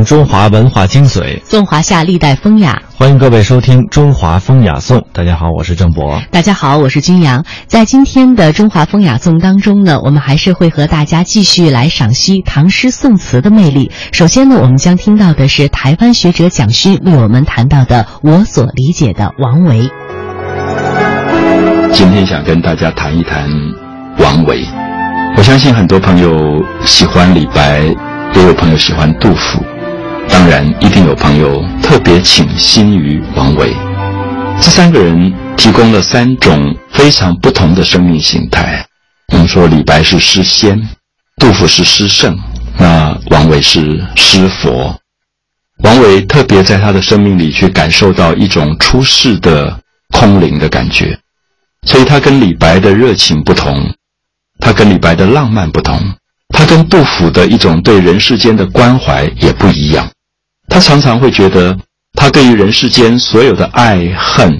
听中华文化精髓，纵华夏历代风雅。欢迎各位收听《中华风雅颂》。大家好，我是郑博。大家好，我是君阳。在今天的《中华风雅颂》当中呢，我们还是会和大家继续来赏析唐诗宋词的魅力。首先呢，我们将听到的是台湾学者蒋勋为我们谈到的我所理解的王维。今天想跟大家谈一谈王维。我相信很多朋友喜欢李白，也有朋友喜欢杜甫，当然一定有朋友特别倾心于王维。这三个人提供了三种非常不同的生命形态。我们说李白是诗仙，杜甫是诗圣，那王维是诗佛。王维特别在他的生命里去感受到一种出世的空灵的感觉。所以他跟李白的热情不同，他跟李白的浪漫不同，他跟杜甫的一种对人世间的关怀也不一样。他常常会觉得，他对于人世间所有的爱恨，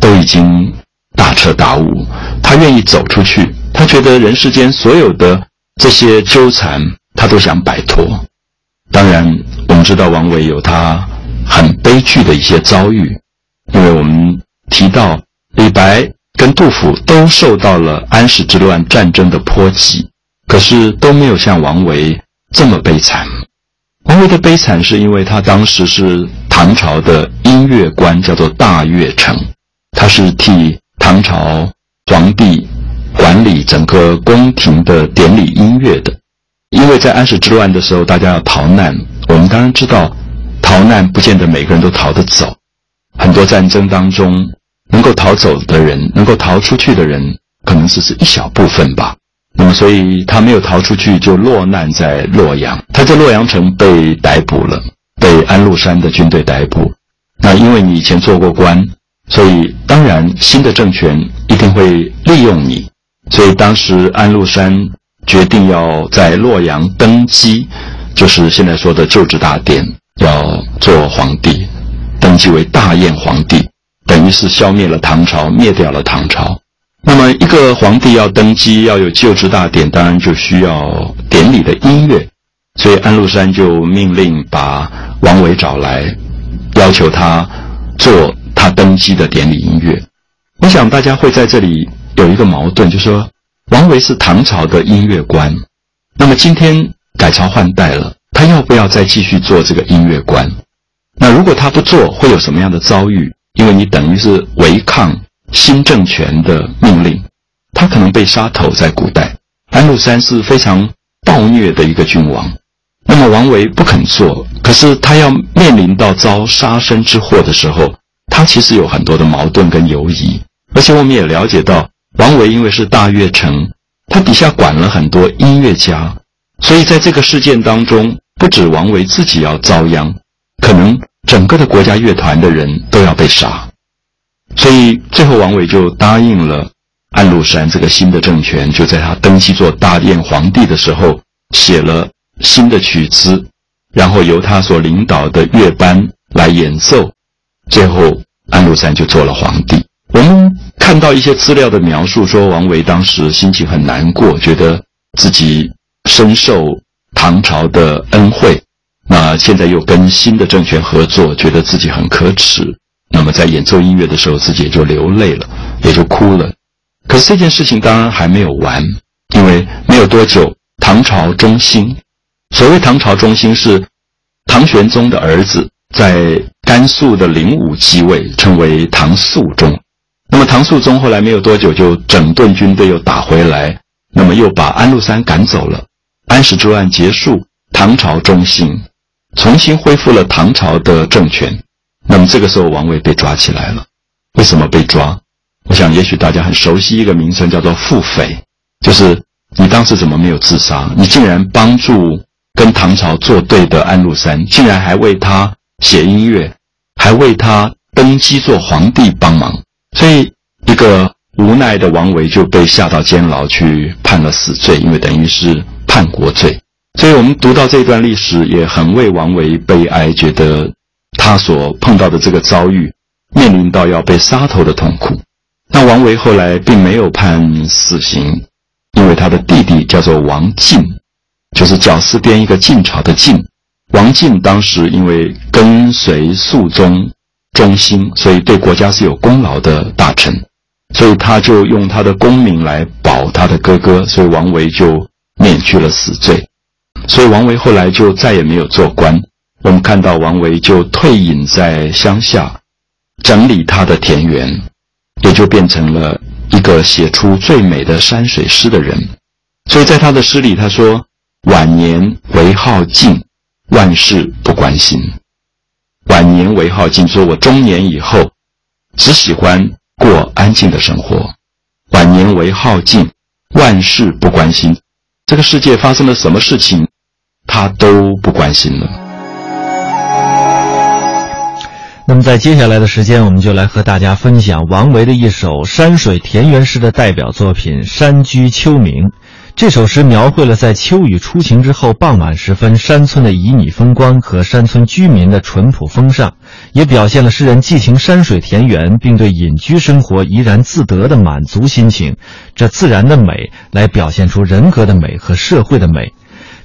都已经大彻大悟。他愿意走出去，他觉得人世间所有的这些纠缠，他都想摆脱。当然，我们知道王维有他很悲剧的一些遭遇，因为我们提到李白。跟杜甫都受到了安史之乱战争的波及，可是都没有像王维这么悲惨。王维的悲惨是因为他当时是唐朝的音乐官，叫做大乐丞，他是替唐朝皇帝管理整个宫廷的典礼音乐的。因为在安史之乱的时候，大家要逃难，我们当然知道，逃难不见得每个人都逃得走，很多战争当中。能够逃走的人，能够逃出去的人，可能只是一小部分吧。那么，所以他没有逃出去，就落难在洛阳。他在洛阳城被逮捕了，被安禄山的军队逮捕。那因为你以前做过官，所以当然新的政权一定会利用你。所以当时安禄山决定要在洛阳登基，就是现在说的就职大典，要做皇帝，登基为大燕皇帝。等于是消灭了唐朝，灭掉了唐朝。那么，一个皇帝要登基，要有就职大典，当然就需要典礼的音乐。所以安禄山就命令把王维找来，要求他做他登基的典礼音乐。我想大家会在这里有一个矛盾，就是说王维是唐朝的音乐官，那么今天改朝换代了，他要不要再继续做这个音乐官？那如果他不做，会有什么样的遭遇？因为你等于是违抗新政权的命令，他可能被杀头。在古代，安禄山是非常暴虐的一个君王。那么王维不肯做，可是他要面临到遭杀身之祸的时候，他其实有很多的矛盾跟犹疑。而且我们也了解到，王维因为是大乐丞，他底下管了很多音乐家，所以在这个事件当中，不止王维自己要遭殃，可能。整个的国家乐团的人都要被杀，所以最后王维就答应了安禄山这个新的政权，就在他登基做大燕皇帝的时候，写了新的曲子，然后由他所领导的乐班来演奏，最后安禄山就做了皇帝。我们看到一些资料的描述说，王维当时心情很难过，觉得自己深受唐朝的恩惠。那现在又跟新的政权合作，觉得自己很可耻。那么在演奏音乐的时候，自己也就流泪了，也就哭了。可是这件事情当然还没有完，因为没有多久，唐朝中兴。所谓唐朝中兴，是唐玄宗的儿子在甘肃的灵武继位，称为唐肃宗。那么唐肃宗后来没有多久，就整顿军队又打回来，那么又把安禄山赶走了。安史之乱结束，唐朝中兴。重新恢复了唐朝的政权，那么这个时候王维被抓起来了。为什么被抓？我想也许大家很熟悉一个名称，叫做腹诽，就是你当时怎么没有自杀？你竟然帮助跟唐朝作对的安禄山，竟然还为他写音乐，还为他登基做皇帝帮忙。所以一个无奈的王维就被下到监牢去判了死罪，因为等于是叛国罪。所以我们读到这段历史，也很为王维悲哀，觉得他所碰到的这个遭遇，面临到要被杀头的痛苦。那王维后来并没有判死刑，因为他的弟弟叫做王进，就是绞丝边一个晋朝的晋。王进当时因为跟随肃宗忠心，所以对国家是有功劳的大臣，所以他就用他的功名来保他的哥哥，所以王维就免去了死罪。所以王维后来就再也没有做官。我们看到王维就退隐在乡下，整理他的田园，也就变成了一个写出最美的山水诗的人。所以在他的诗里，他说：“晚年唯好静，万事不关心。”晚年唯好静，说我中年以后只喜欢过安静的生活。晚年唯好静，万事不关心。这个世界发生了什么事情，他都不关心了。那么在接下来的时间，我们就来和大家分享王维的一首山水田园诗的代表作品《山居秋暝》。这首诗描绘了在秋雨初晴之后傍晚时分山村的旖旎风光和山村居民的淳朴风尚，也表现了诗人寄情山水田园并对隐居生活怡然自得的满足心情。这自然的美，来表现出人格的美和社会的美。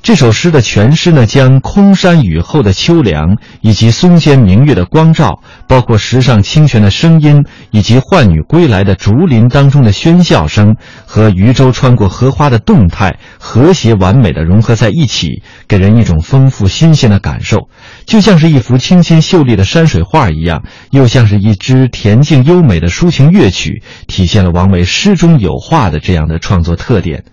这首诗的全诗呢，将空山雨后的秋凉，以及松间明月的光照，包括石上清泉的声音，以及浣女归来的竹林当中的喧笑声，和渔舟穿过荷花的动态，和谐完美的融合在一起，给人一种丰富新鲜的感受，就像是一幅清新秀丽的山水画一样，又像是一支恬静优美的抒情乐曲，体现了王维诗中有画的这样的创作特点。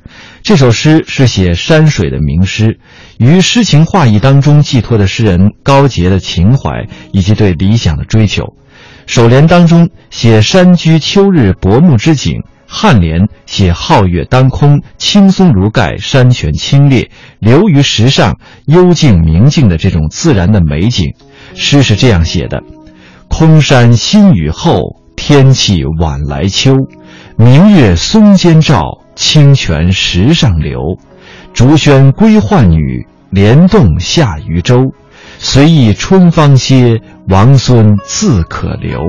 这首诗是写山水的名诗，于诗情画意当中寄托的诗人高洁的情怀以及对理想的追求。首联当中写山居秋日薄暮之景，颔联写皓月当空，青松如盖，山泉清冽，流于石上，幽静明净的这种自然的美景。诗是这样写的：空山新雨后，天气晚来秋，明月松间照。清泉石上流，竹喧归浣女，莲动下渔舟。随意春芳歇，王孙自可留。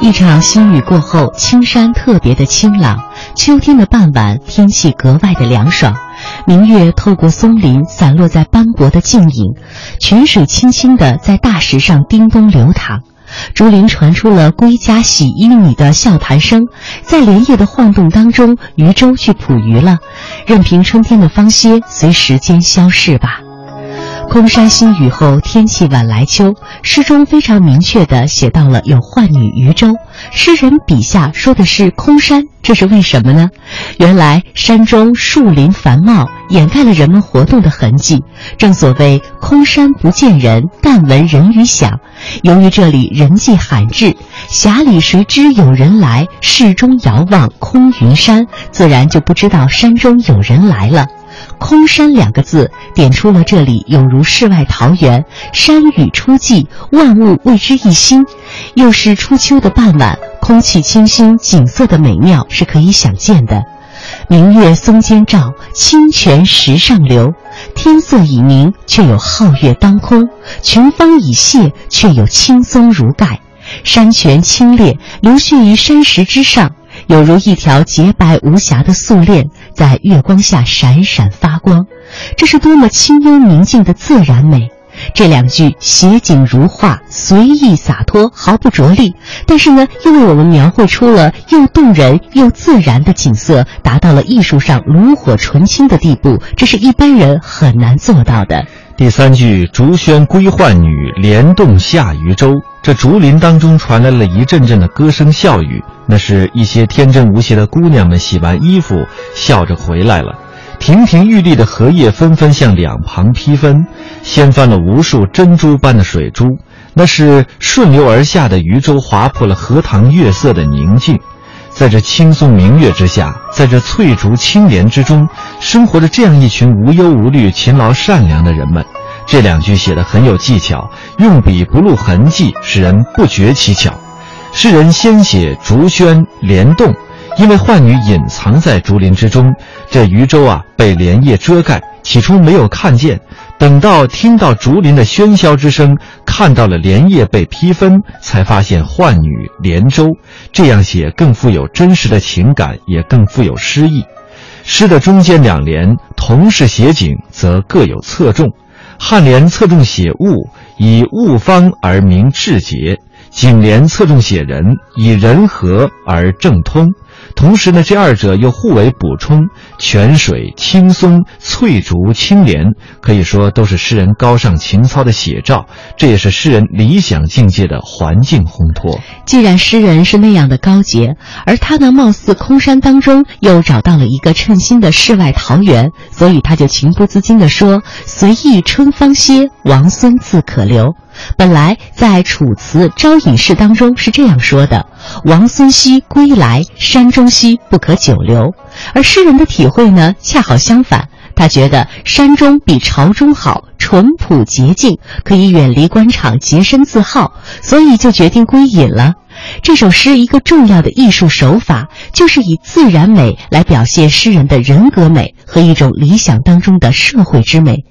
一场新雨过后，青山特别的清朗。秋天的傍晚，天气格外的凉爽。明月透过松林，散落在斑驳的静影。泉水轻轻地在大石上叮咚流淌。竹林传出了归家洗衣女的笑谈声，在莲叶的晃动当中，渔舟去捕鱼了。任凭春天的芳歇随时间消逝吧。空山新雨后，天气晚来秋。诗中非常明确地写到了有浣女渔舟。诗人笔下说的是空山，这是为什么呢？原来山中树林繁茂，掩盖了人们活动的痕迹。正所谓空山不见人，但闻人语响。由于这里人迹罕至，峡里谁知有人来？市中遥望空云山，自然就不知道山中有人来了。空山两个字点出了这里有如世外桃源，山雨初霁，万物为之一新。又是初秋的傍晚，空气清新，景色的美妙是可以想见的。明月松间照，清泉石上流。天色已明，却有皓月当空；群芳已谢，却有青松如盖。山泉清冽，流泻于山石之上。有如一条洁白无瑕的素链，在月光下闪闪发光，这是多么清幽宁静的自然美！这两句写景如画，随意洒脱，毫不着力，但是呢，又为我们描绘出了又动人又自然的景色，达到了艺术上炉火纯青的地步，这是一般人很难做到的。第三句“竹喧归浣女，莲动下渔舟”，这竹林当中传来了一阵阵的歌声笑语，那是一些天真无邪的姑娘们洗完衣服，笑着回来了。亭亭玉立的荷叶纷纷向两旁劈分，掀翻了无数珍珠般的水珠，那是顺流而下的渔舟划破了荷塘月色的宁静。在这青松明月之下，在这翠竹青莲之中，生活着这样一群无忧无虑、勤劳善良的人们。这两句写得很有技巧，用笔不露痕迹，使人不觉其巧。诗人先写竹喧莲动，因为浣女隐藏在竹林之中，这渔舟啊被莲叶遮盖，起初没有看见，等到听到竹林的喧嚣之声，看到了莲叶被劈分，才发现浣女莲舟。这样写更富有真实的情感，也更富有诗意。诗的中间两联同是写景，则各有侧重。颔联侧重写物，以物方而明志节；颈联侧重写人，以人和而正通。同时呢，这二者又互为补充，泉水青松，翠竹青莲，可以说都是诗人高尚情操的写照。这也是诗人理想境界的环境烘托。既然诗人是那样的高洁，而他呢，貌似空山当中又找到了一个称心的世外桃源，所以他就情不自禁地说：“随意春芳歇，王孙自可留。”本来在《楚辞·招引士》当中是这样说的：“王孙兮归来，山中兮不可久留。”而诗人的体会呢，恰好相反。他觉得山中比朝中好，淳朴洁净，可以远离官场，洁身自好，所以就决定归隐了。这首诗一个重要的艺术手法，就是以自然美来表现诗人的人格美和一种理想当中的社会之美。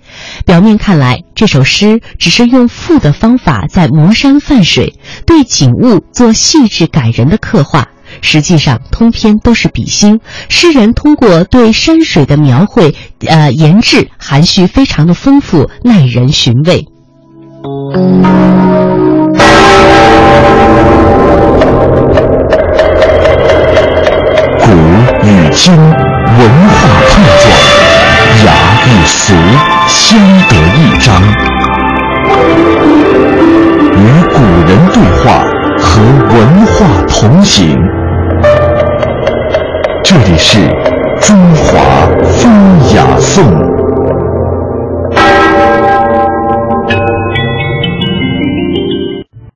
表面看来，这首诗只是用赋的方法在磨山泛水，对景物做细致感人的刻画。实际上，通篇都是比兴。诗人通过对山水的描绘，呃，言志含蓄，非常的丰富，耐人寻味。古与今文化碰撞，雅与俗相得益彰，与古人对话，和文化同行。这里是中华风雅颂。